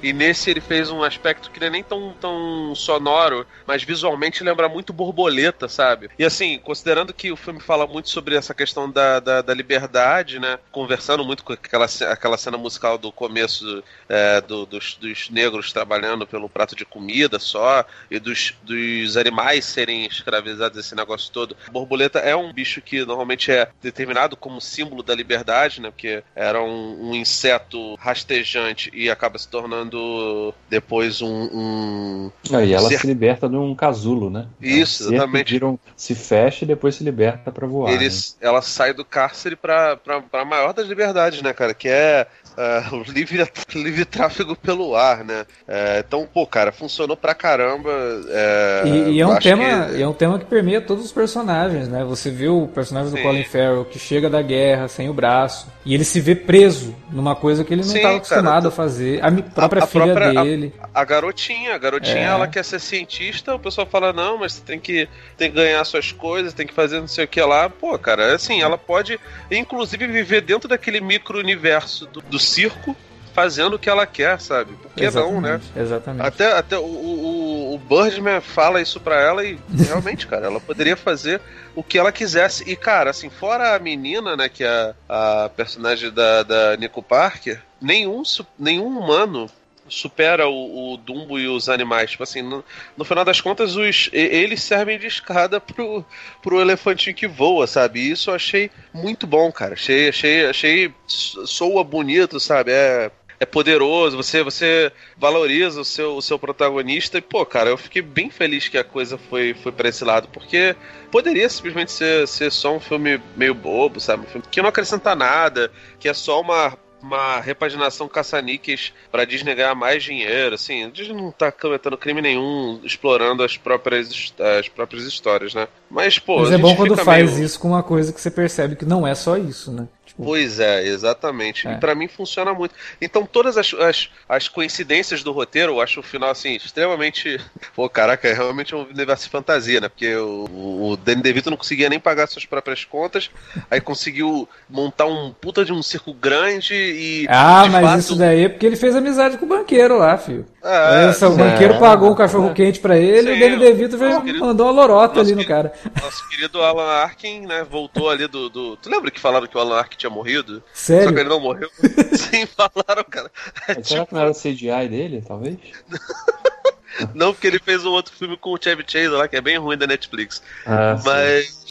E nesse ele fez um aspecto que não é nem tão, tão sonoro, mas visualmente lembra muito borboleta, sabe? E assim, considerando que o filme fala muito sobre essa questão da, da, da liberdade, né? Conversando muito com aquela, aquela cena musical do começo é, do- dos, dos negros trabalhando pelo prato de comida só, e dos, dos animais serem escravizados, esse negócio todo. A borboleta é um bicho que normalmente é determinado como símbolo da liberdade, né? Porque era um, um inseto rastejante e acaba se tornando depois um. um- Ah, e ela se liberta de um casulo, né? Isso, É ser que exatamente. vira um- se fecha e depois se liberta pra voar. né? Eles, ela sai do cárcere pra, pra, pra maior das liberdades, né, cara? Que é o livre, <laughs> livre tráfego pelo ar, né? É, então, pô, cara, funcionou pra caramba. é, E, e é um tema, que- é um tema que permeia todos os personagens, né? Você vê o personagem do Sim. Colin Farrell que chega da guerra sem o braço e ele se vê preso numa coisa que ele não estava acostumado tu- a fazer. A própria a filha própria- a- dele. A garotinha, a garotinha, É. ela quer ser cientista, o pessoal fala, não, mas você tem que, tem que ganhar suas coisas, tem que fazer não sei o que lá. Pô, cara, assim, ela pode, inclusive, viver dentro daquele micro-universo do, do circo, fazendo o que ela quer, sabe? Por que não, né? Exatamente, Exatamente. Até, até o, o, o Birdman fala isso pra ela e <laughs> realmente, cara, ela poderia fazer o que ela quisesse. E, cara, assim, fora a menina, né, que é a personagem da, da Nico Parker, nenhum, nenhum humano supera o, o Dumbo e os animais. Tipo assim, no, no final das contas, os, eles servem de escada pro, pro elefantinho que voa, sabe? E isso eu achei muito bom, cara. Achei, achei, achei so- soa bonito, sabe? É, é poderoso, você você valoriza o seu, o seu protagonista e, pô, cara, eu fiquei bem feliz que a coisa foi, foi pra esse lado, porque poderia simplesmente ser, ser só um filme meio bobo, sabe? Um filme que não acrescenta nada, que é só uma, uma repaginação caça-níqueis pra Disney ganhar mais dinheiro, assim, a Disney não tá cometendo crime nenhum explorando as próprias, as próprias histórias, né? Mas, pô, Mas é bom quando faz meio- isso com uma coisa que você percebe que não é só isso, né? Tipo, Pois é, exatamente. É. E pra mim funciona muito. Então, todas as, as, as coincidências do roteiro, eu acho o final, assim, extremamente. <laughs> Pô, caraca, é realmente um universo de fantasia, né? Porque o, o Danny DeVito não conseguia nem pagar suas próprias contas, aí conseguiu montar um puta de um circo grande e. Ah, mas fato- isso daí é porque ele fez amizade com o banqueiro lá, filho. É, Essa, o é. banqueiro pagou um cachorro quente pra ele e Sim, o Danny DeVito nosso querido- mandou uma lorota ali no querido- cara. Nosso querido Alan Arkin, né? Voltou ali do, do. Tu lembra que falaram que o Alan Arkin tinha morrido? Só que Sério? ele não morreu. <laughs> Sim, falaram, cara. É Mas será que não era o CGI dele, talvez? <laughs> Não, porque ele fez um outro filme com o Chevy Chase lá, que é bem ruim da Netflix. Ah, sim.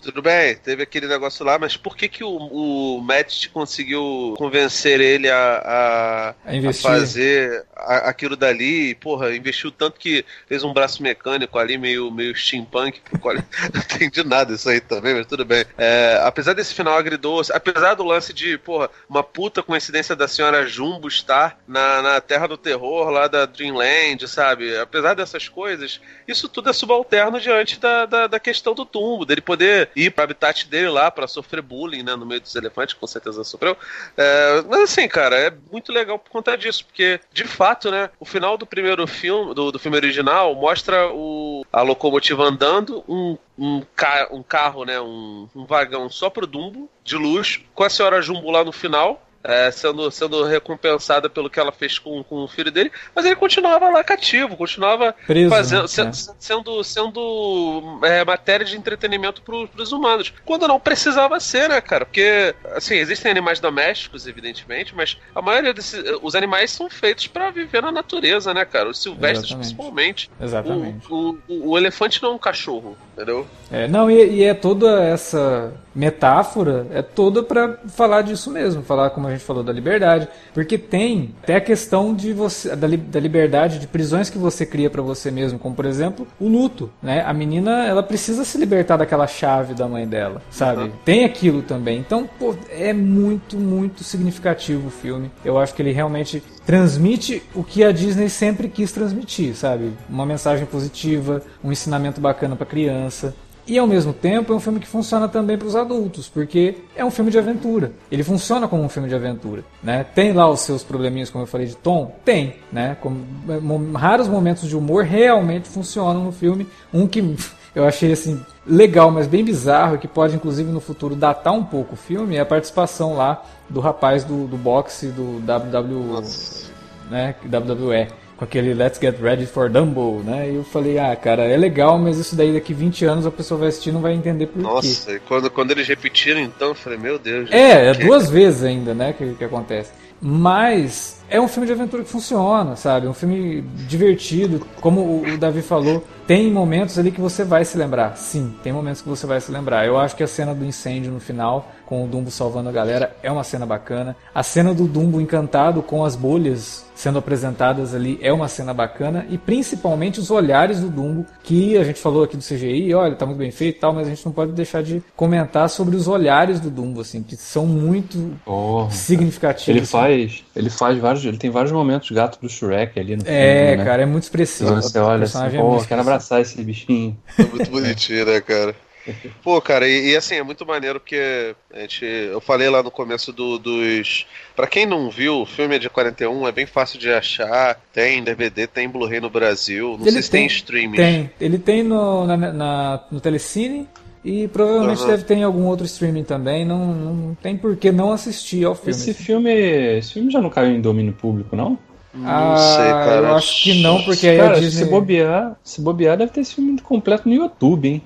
Tudo bem, teve aquele negócio lá, mas por que que o, o Matt conseguiu convencer ele a, a, A a fazer a- aquilo dali? E, porra, investiu tanto que fez um braço mecânico ali, meio, meio steampunk, pro qual <laughs> não entendi nada isso aí também, mas tudo bem. É, apesar desse final agridoce, apesar do lance de, porra, uma puta coincidência da senhora Jumbo estar na, na Terra do Terror lá da Dreamland, sabe? Apesar dessas coisas, isso tudo é subalterno diante da, da, da questão do tumbo, dele poder ir para habitat dele lá para sofrer bullying, né, no meio dos elefantes, com certeza sofreu. É, mas assim, cara, é muito legal por conta disso, porque de fato, né, o final do primeiro filme, do, do filme original, mostra o, a locomotiva andando, um, um, ca, um carro, né, um, um vagão só pro Dumbo, de luxo, com a senhora Jumbo lá no final. É, sendo, sendo recompensada pelo que ela fez com, com o filho dele, mas ele continuava lá cativo, continuava Preso, fazendo, né? sendo, sendo, sendo é, matéria de entretenimento pro, pros humanos. Quando não precisava ser, né, cara? Porque, assim, existem animais domésticos, evidentemente, mas a maioria desses. Os animais são feitos pra viver na natureza, né, cara? Os silvestres, Exatamente. principalmente. Exatamente. O, o, o, o elefante não é um cachorro. Entendeu? É, não, e, e é toda essa metáfora, é toda para falar disso mesmo, falar como a gente falou da liberdade, porque tem até a questão de você da, da liberdade de prisões que você cria para você mesmo, como por exemplo, o luto, né? A menina, ela precisa se libertar daquela chave da mãe dela, sabe? Tem aquilo também. Então, pô, é muito, muito significativo o filme. Eu acho que ele realmente transmite o que a Disney sempre quis transmitir, sabe? Uma mensagem positiva, um ensinamento bacana para criança. E ao mesmo tempo é um filme que funciona também para os adultos, porque é um filme de aventura. Ele funciona como um filme de aventura, né? Tem lá os seus probleminhas, como eu falei de tom, tem, né? Como, mo- raros momentos de humor realmente funcionam no filme. Um que eu achei assim legal, mas bem bizarro, que pode inclusive no futuro datar um pouco o filme, é a participação lá do rapaz do, do boxe do WW, né? WWE. Com aquele Let's Get Ready for Dumbo, né? E eu falei, ah, cara, é legal, mas isso daí daqui 20 anos a pessoa vai assistir e não vai entender por quê. Nossa, e quando, quando eles repetiram, então, eu falei, meu Deus. É, é duas vezes ainda, né, que, que acontece. Mas é um filme de aventura que funciona, sabe? Um filme divertido, como o, Davi falou, tem momentos ali que você vai se lembrar. Sim, tem momentos que você vai se lembrar. Eu acho que a cena do incêndio no final, com o Dumbo salvando a galera, é uma cena bacana. A cena do Dumbo encantado com as bolhas sendo apresentadas ali é uma cena bacana e principalmente os olhares do Dumbo, que a gente falou aqui do CGI, olha, tá muito bem feito e tal, mas a gente não pode deixar de comentar sobre os olhares do Dumbo, assim, que são muito Porra. significativos. Ele assim. faz, ele faz vários, ele tem vários momentos gato do Shrek ali no É, filme, né? cara, é muito expressivo. Você O olha assim, personagem é pô, muito quero abraçar esse bichinho. É muito bonitinho, né, cara? Pô, cara, e, e assim, é muito maneiro porque a gente, eu falei lá no começo do- dos. Pra quem não viu, o filme é de 41, é bem fácil de achar. Tem DVD, tem Blu-ray no Brasil. Não Ele sei se tem, tem- streaming. Tem, ele tem no, na, na- no Telecine e provavelmente Aham. deve ter em algum outro streaming também. Não, não tem por que não assistir ao filme. Esse filme, esse filme já não caiu em domínio público, não? Não Ah, sei, cara. Eu acho que não, porque aí Cara, a Disney. se bobear, se bobear, deve ter esse filme completo no YouTube, hein?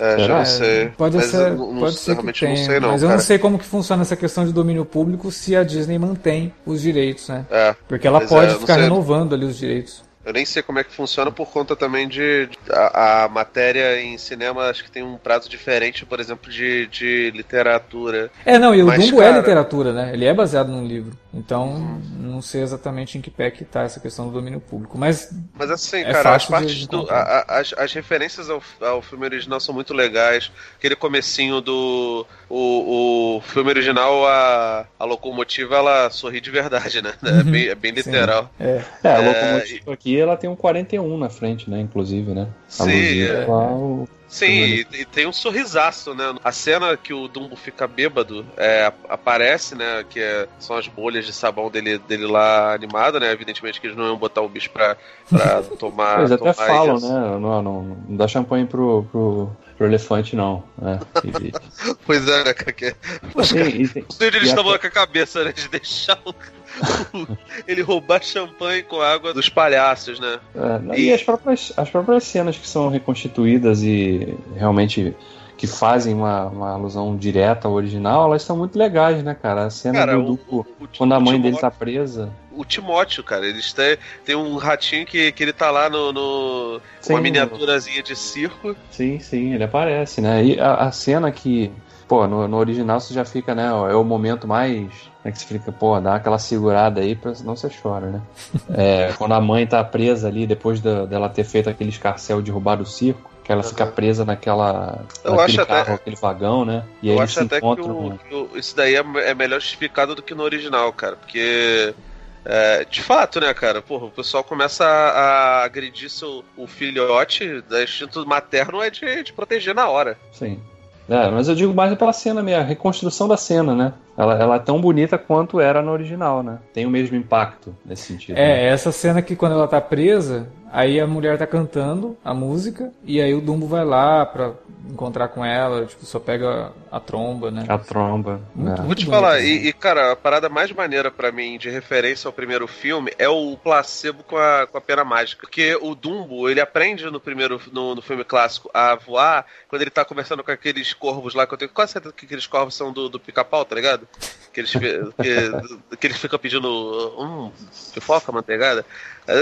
É, já não sei. Pode mas ser, não, pode ser que realmente não tenha, sei, não. mas eu cara. não sei como que funciona essa questão de domínio público se a Disney mantém os direitos, né? É, Porque ela é, pode não ficar renovando ali os direitos. Eu nem sei como é que funciona por conta também de. de- a, a matéria em cinema acho que tem um prazo diferente, por exemplo, de, de literatura. É, não, e o Dumbo é cara- literatura, né? Ele é baseado num livro. Então, não sei exatamente em que pé que tá essa questão do domínio público. Mas Mas assim, É cara, as partes do. a- as, as referências ao, ao filme original são muito legais. Aquele comecinho do. O, o filme original, a, a locomotiva, ela sorri de verdade, né? <laughs> É bem, é bem Sim. literal. é. É, a É, locomotiva aqui, ela tem um 41 na frente, né, inclusive, né? Sim, Alusivo é. ao- Sim, e, e tem um sorrisaço, né? A cena que o Dumbo fica bêbado é, ap- aparece, né? Que é- são as bolhas de sabão dele, dele lá animado, né? Evidentemente que eles não iam botar o bicho pra, pra <laughs> tomar. Eles até tomar falam, isso. né? Não, não, não dá champanhe pro, pro, pro elefante, não. né? <laughs> E, Pois é, né, cara? Que... tem- e tem- Onde eles E até- com a cabeça, né? De deixar o... ele roubar champanhe com água dos palhaços, né? É, e as próprias, as próprias cenas que são reconstituídas e realmente que fazem uma, uma alusão direta ao original, elas são muito legais, né, cara? A cena Cara, do Duco, quando a mãe Timóteo- dele tá presa. O Timóteo, cara, eles têm, tem um ratinho que, que ele tá lá no, no Sim, uma miniaturazinha de circo. Sim, sim, ele aparece, né? E a, a cena que, pô, no, no original você já fica, né? ó, É o momento mais. É que você fica, pô, dá aquela segurada aí, pra, senão você chora, né? <laughs> É, quando a mãe tá presa ali, depois da- dela ter feito aquele escarcel de roubar o circo, que ela fica Aham. presa naquela. Eu naquele acho até- carro, aquele vagão, né? E aí Eu eles acho até que, encontram. o, que o- isso daí é, é melhor justificado do que no original, cara. Porque, é, de fato, né, cara? Porra, o pessoal começa a, a agredir seu, o filhote, da instinto materno é de, de proteger na hora. Sim. É, mas eu digo mais pela cena mesmo, a reconstrução da cena, né? Ela, ela é tão bonita quanto era no original, né? Tem o mesmo impacto nesse sentido. né? É, essa cena que quando ela tá presa, aí a mulher tá cantando a música, e aí o Dumbo vai lá pra encontrar com ela, tipo, só pega a tromba, né? A tromba. Muito né? Vou te falar, assim. e, e, cara, a parada mais maneira pra mim de referência ao primeiro filme é o placebo com a, com a pena mágica. Porque o Dumbo, ele aprende no primeiro no, no filme clássico a voar quando ele tá conversando com aqueles corvos lá, que eu tenho quase certeza que aqueles corvos são do, do pica-pau, tá ligado? Que eles, <laughs> que, que eles ficam pedindo um pipoca, manteigada.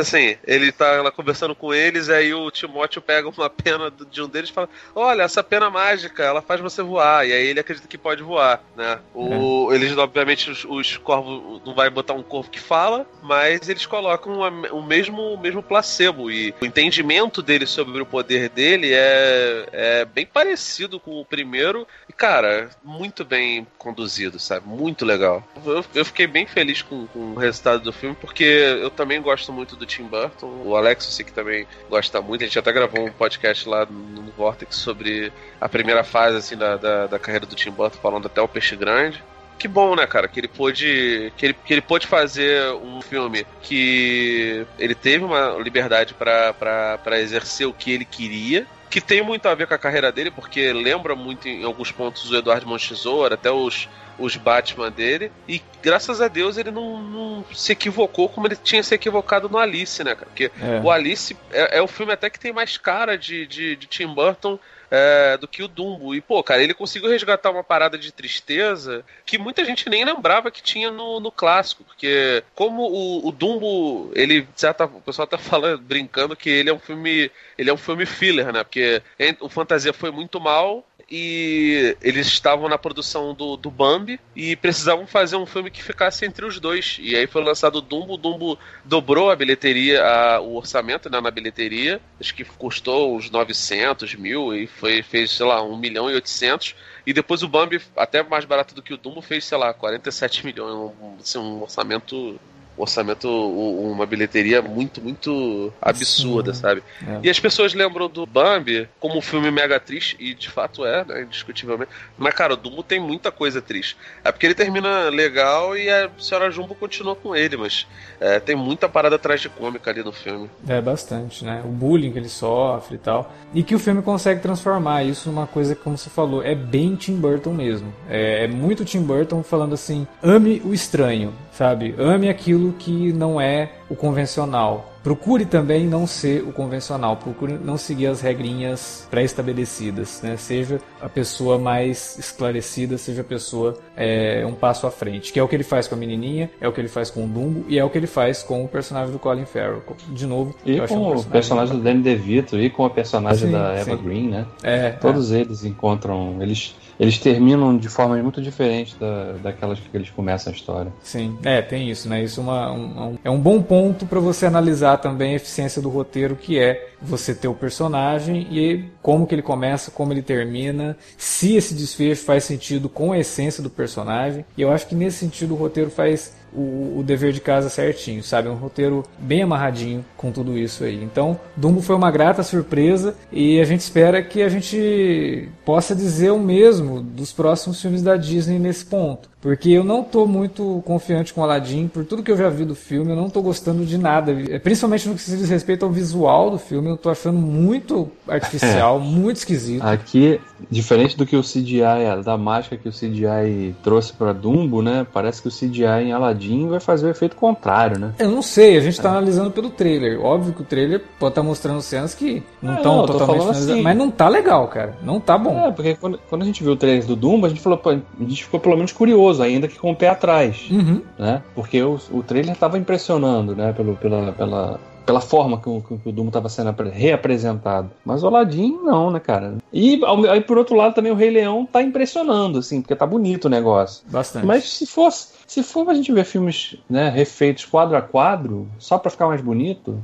Assim, ele tá lá conversando com eles, aí o Timóteo pega uma pena de um deles e fala: Olha, essa pena mágica, ela faz você voar. E aí ele acredita que pode voar, né? O, é. Eles, obviamente, os, os, corvos não vai botar um corvo que fala, mas eles colocam a, o, mesmo, o mesmo placebo. E o entendimento dele sobre o poder dele é, é bem parecido com o primeiro. E, cara, muito bem conduzido, sabe? Muito legal. Eu, eu fiquei bem feliz com, com o resultado do filme, porque eu também gosto muito do Tim Burton. O Alex, eu sei que também gosta muito. A gente até gravou um podcast lá no, Vortex sobre a primeira fase assim, da, da, da carreira do Tim Burton, falando até o Peixe Grande que bom, né, cara, que ele pôde que ele, que ele pôde fazer um filme que ele teve uma liberdade para exercer o que ele queria, que tem muito a ver com a carreira dele, porque lembra muito em alguns pontos o Eduardo Montesoura, até os os Batman dele. E graças a Deus ele não, não, se equivocou como ele tinha se equivocado no Alice, né, cara? Porque é. o Alice é, é, o filme até que tem mais cara de, de, de Tim Burton. É, do que o Dumbo. E, pô, cara, ele conseguiu resgatar uma parada de tristeza que muita gente nem lembrava que tinha no, no clássico. Porque, como o, o Dumbo, ele. Certa, o pessoal tá falando, brincando que ele é um filme. Ele é um filme filler, né? Porque o Fantasia foi muito mal, e eles estavam na produção do, do Bambi e precisavam fazer um filme que ficasse entre os dois. E aí foi lançado o Dumbo, Dumbo dobrou a bilheteria, a, o orçamento né, na bilheteria, acho que custou uns 900 mil e foi, fez, sei lá, 1 milhão e 800. E depois o Bambi, até mais barato do que o Dumbo, fez, sei lá, 47 milhões, um, assim, um orçamento orçamento, uma bilheteria muito, muito absurda, Sim. sabe? É. E as pessoas lembram do Bambi como um filme mega triste, e de fato é, né, indiscutivelmente. Mas, cara, o Dumbo tem muita coisa triste. É porque ele termina legal e a senhora Jumbo continua com ele, mas é, tem muita parada tragicômica ali no filme. É, bastante, né? O bullying que ele sofre e tal. E que o filme consegue transformar isso numa coisa que, como você falou, é bem Tim Burton mesmo. É, é muito Tim Burton falando assim: ame o estranho sabe? Ame aquilo que não é o convencional. Procure também não ser o convencional, procure não seguir as regrinhas pré-estabelecidas, né? Seja a pessoa mais esclarecida, seja a pessoa é, um passo à frente, que é o que ele faz com a menininha, é o que ele faz com o Dumbo e é o que ele faz com o personagem do Colin Farrell. De novo, e com um o personagem do Danny DeVito e com a personagem sim, da Eva sim. Green, né? É, Todos é. eles encontram, eles eles terminam de formas muito diferentes da, daquelas que eles começam a história. Sim, é, tem isso, né? Isso é, uma, um, é um bom ponto para você analisar também a eficiência do roteiro, que é você ter o personagem e como que ele começa, como ele termina, se esse desfecho faz sentido com a essência do personagem. E eu acho que nesse sentido o roteiro faz o, o, dever de casa certinho, sabe? Um roteiro bem amarradinho com tudo isso aí. Então, Dumbo foi uma grata surpresa e a gente espera que a gente possa dizer o mesmo dos próximos filmes da Disney nesse ponto. Porque eu não tô muito confiante com Aladdin, por tudo que eu já vi do filme, eu não tô gostando de nada. É, principalmente no que se diz respeito ao visual do filme, eu tô achando muito artificial, <laughs> muito esquisito. Aqui, diferente do que o CGI, da mágica que o CGI trouxe para Dumbo, né? Parece que o CGI em Aladdin vai fazer o efeito contrário, né? Eu não sei, a gente tá é. analisando pelo trailer. Óbvio que o trailer pode estar tá mostrando cenas que não estão é, totalmente assim. mas não tá legal, cara. Não tá bom. É, porque quando, quando a gente viu o trailer do Dumbo, a gente falou, pô, a gente ficou pelo menos curioso ainda que com o pé atrás, uhum. né? Porque o, o trailer estava impressionando, né? Pelo, pela, pela, pela forma que o, que o Doom estava sendo reapresentado. Mas o Aladdin não, né, cara? E aí, por outro lado, também o Rei Leão tá impressionando, assim, porque tá bonito o negócio. Bastante. Mas se fosse, se for a gente ver filmes, né, refeitos quadro a quadro, só para ficar mais bonito,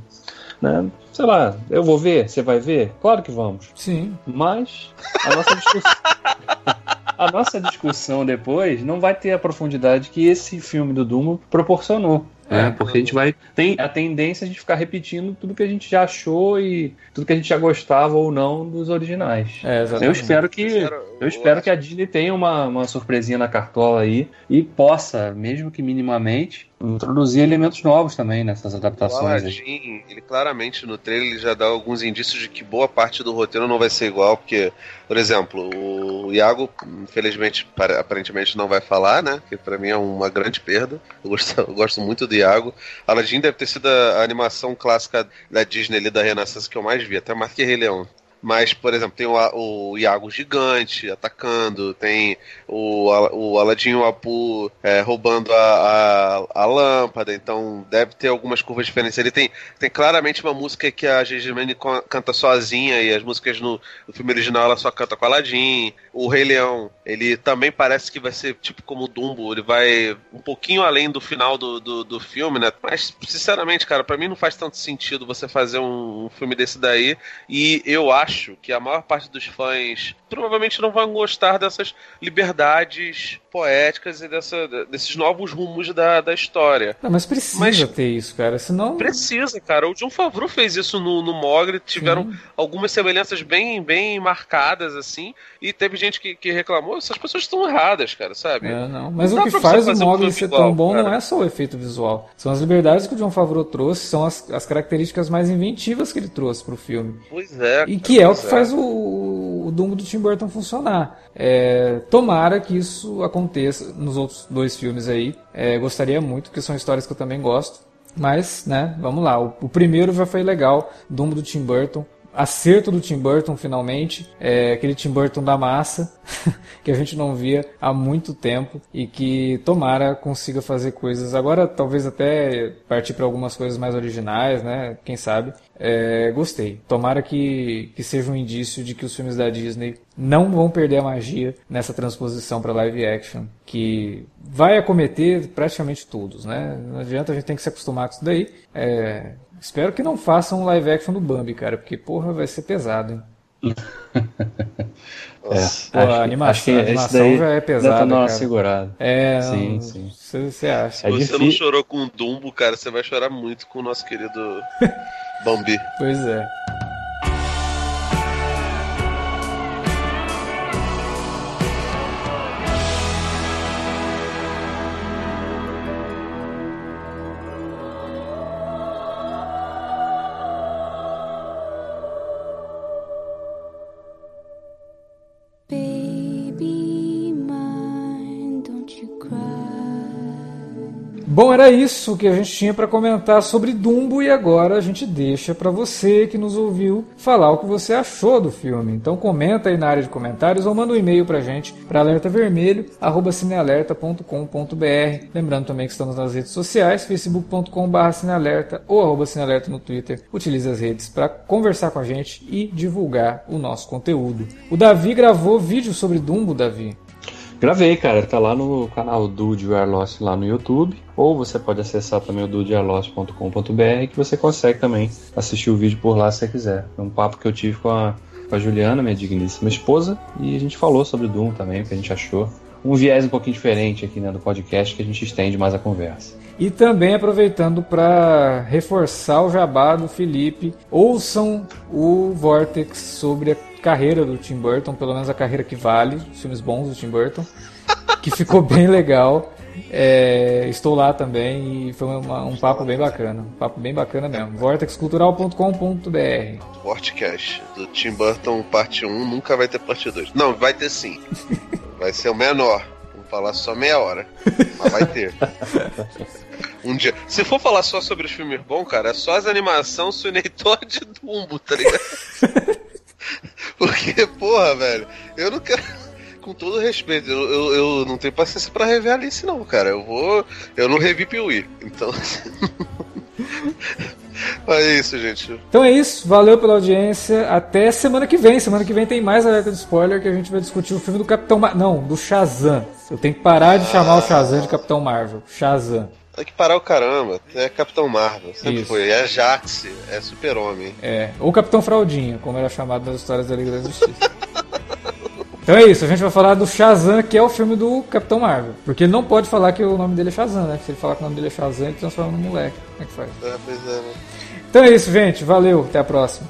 né? Sei lá, eu vou ver, você vai ver? Claro que vamos. Sim. Mas a nossa discussão <laughs> a nossa discussão depois não vai ter a profundidade que esse filme do Dumo proporcionou. É, porque a gente vai. Tem a tendência de ficar repetindo tudo que a gente já achou e tudo que a gente já gostava ou não dos originais. É, eu espero que. Eu espero que a Disney tenha uma, uma surpresinha na cartola aí e possa, mesmo que minimamente, introduzir elementos novos também nessas adaptações. O Aladdin, ele claramente no trailer ele já dá alguns indícios de que boa parte do roteiro não vai ser igual, porque, por exemplo, o Iago, infelizmente, aparentemente não vai falar, né? Que para mim é uma grande perda. Eu gosto, <laughs> eu gosto muito do Iago. Aladdin deve ter sido a animação clássica da Disney ali da Renascença que eu mais vi, até mais que Rei Leão. Mas, por exemplo, tem o, o Iago gigante atacando, tem o, o Aladinho Apu é, roubando a, a, a, lâmpada, então deve ter algumas curvas diferentes. Ele tem, tem claramente uma música que a Gigi canta sozinha e as músicas no, no filme original ela só canta com Aladdin. O Rei Leão, ele também parece que vai ser tipo como o Dumbo, ele vai um pouquinho além do final do, do, do filme, né? Mas, sinceramente, cara, para mim não faz tanto sentido você fazer um, um filme desse daí. E eu acho que a maior parte dos fãs provavelmente não vão gostar dessas liberdades poéticas e dessa, desses novos rumos da, da história. Não, mas precisa mas ter isso, cara, senão... Precisa, cara. O John Favreau fez isso no, no Mogre, tiveram Sim. algumas semelhanças bem, bem marcadas, assim, e teve gente que, que reclamou, essas pessoas estão erradas, cara, sabe? É, não. Mas não o que faz o Mogre um ser igual, tão bom cara. não é só o efeito visual. São as liberdades que o John Favreau trouxe, são as, as características mais inventivas que ele trouxe pro filme. Pois é. E que é o que é. faz o, o Dumbo do Tim Burton funcionar. É, tomara que isso aconteça nos outros dois filmes aí. É, gostaria muito, porque são histórias que eu também gosto. Mas, né, vamos lá. O, o primeiro já foi legal, Dumbo do Tim Burton acerto do Tim Burton finalmente, é aquele Tim Burton da massa <laughs> que a gente não via há muito tempo e que tomara consiga fazer coisas agora, talvez até partir para algumas coisas mais originais, né? Quem sabe? É, gostei. Tomara que, que seja um indício de que os filmes da Disney não vão perder a magia nessa transposição para live action, que vai acometer praticamente todos, né? Não adianta a gente tem que se acostumar com isso daí. É, Espero que não façam um live action do Bambi, cara, porque porra vai ser pesado, hein? <laughs> é, Pô, a animação, a animação já é pesada. Tá segurada. É, sim, sim. Você acha? Se é você não chorou com o Dumbo, cara, você vai chorar muito com o nosso querido Bambi. <laughs> Pois é. Bom, era isso que a gente tinha para comentar sobre Dumbo e agora a gente deixa para você que nos ouviu falar o que você achou do filme. Então comenta aí na área de comentários ou manda um e-mail pra gente para alertavermelho@cinealerta.com.br. Lembrando também que estamos nas redes sociais, facebook.com/cinealerta ou arroba cinealerta no Twitter. Utilize as redes para conversar com a gente e divulgar o nosso conteúdo. O Davi gravou vídeo sobre Dumbo, Davi. Gravei, cara. Tá lá no canal do We Lost lá no YouTube. Ou você pode acessar também o dudearlost.com.br que você consegue também assistir o vídeo por lá se você quiser. É um papo que eu tive com a, com a Juliana, minha digníssima esposa, e a gente falou sobre Doom também, o que a gente achou. Um viés um pouquinho diferente aqui né, do podcast que a gente estende mais a conversa. E também aproveitando para reforçar o jabá do Felipe, ouçam o Vortex sobre a carreira do Tim Burton, pelo menos a carreira que vale, os filmes bons do Tim Burton, que ficou <laughs> bem legal. É, estou lá também e foi uma, um papo bem bacana. Um papo bem bacana mesmo. vortexcultural.com.br Vortcast do Tim Burton, parte 1, nunca vai ter parte 2. Não, vai ter sim. <laughs> Vai ser o menor. Vamos falar só meia hora. Mas vai ter. <laughs> Um dia. Se for falar só sobre os filmes bons, cara, é só as animações Sunei Todd e Dumbo, tá ligado? <laughs> Porque, porra, velho, eu não quero. Com todo respeito, eu, eu, eu não tenho paciência pra rever Alice, não, cara. Eu vou. Eu não revi Piuí. Então. <laughs> É isso, gente. Então é isso. Valeu pela audiência. Até semana que vem. Semana que vem tem mais alerta de spoiler que a gente vai discutir o filme do Capitão. Não, do Shazam. Eu tenho que parar de chamar o Shazam de Capitão Marvel. Shazam. Tem que parar o caramba. É Capitão Marvel, sempre Isso. foi. É Jax, é Super-Homem. É, ou Capitão Fraldinha, como era chamado nas histórias da Liga da Justiça. <laughs> então é isso, a gente vai falar do Shazam, que é o filme do Capitão Marvel. Porque ele não pode falar que o nome dele é Shazam, né? Se ele falar que o nome dele é Shazam, ele transforma no moleque. Como é que faz? É, pois é, né? Então é isso, gente. Valeu, até a próxima.